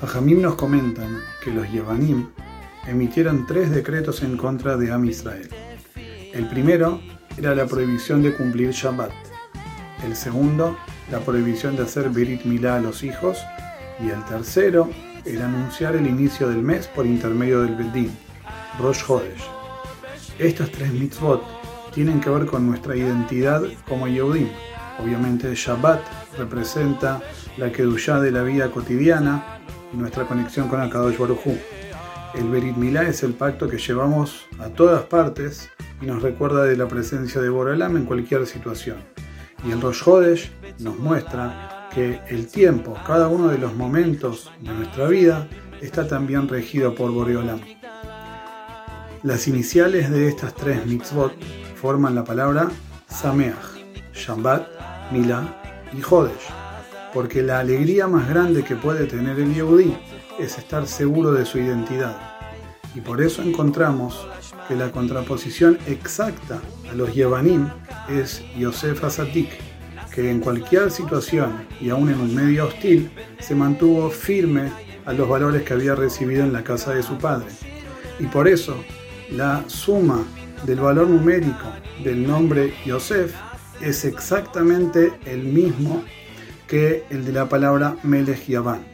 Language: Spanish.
Jajamim nos comentan que los Yevanim emitieron tres decretos en contra de Am Israel. El primero era la prohibición de cumplir Shabbat. El segundo, la prohibición de hacer Berit Milá a los hijos. Y el tercero, el anunciar el inicio del mes por intermedio del Bedín, Rosh Hodesh. Estos tres mitzvot tienen que ver con nuestra identidad como Yehudim. Obviamente Shabbat representa la Kedushá de la vida cotidiana nuestra conexión con Akadosh Baruj Hu. El Berit Milá es el pacto que llevamos a todas partes y nos recuerda de la presencia de Borelam en cualquier situación. Y el Rosh Hodesh nos muestra que el tiempo, cada uno de los momentos de nuestra vida, está también regido por Boreolam. Las iniciales de estas tres mitzvot forman la palabra Sameach, Shabbat, Milá y Hodesh, porque la alegría más grande que puede tener el Yehudi es estar seguro de su identidad. Y por eso encontramos que la contraposición exacta a los Yevanim es Yosef Asatik, que en cualquier situación y aún en un medio hostil se mantuvo firme a los valores que había recibido en la casa de su padre. Y por eso la suma del valor numérico del nombre Yosef es exactamente el mismo que el de la palabra Melech Yavan.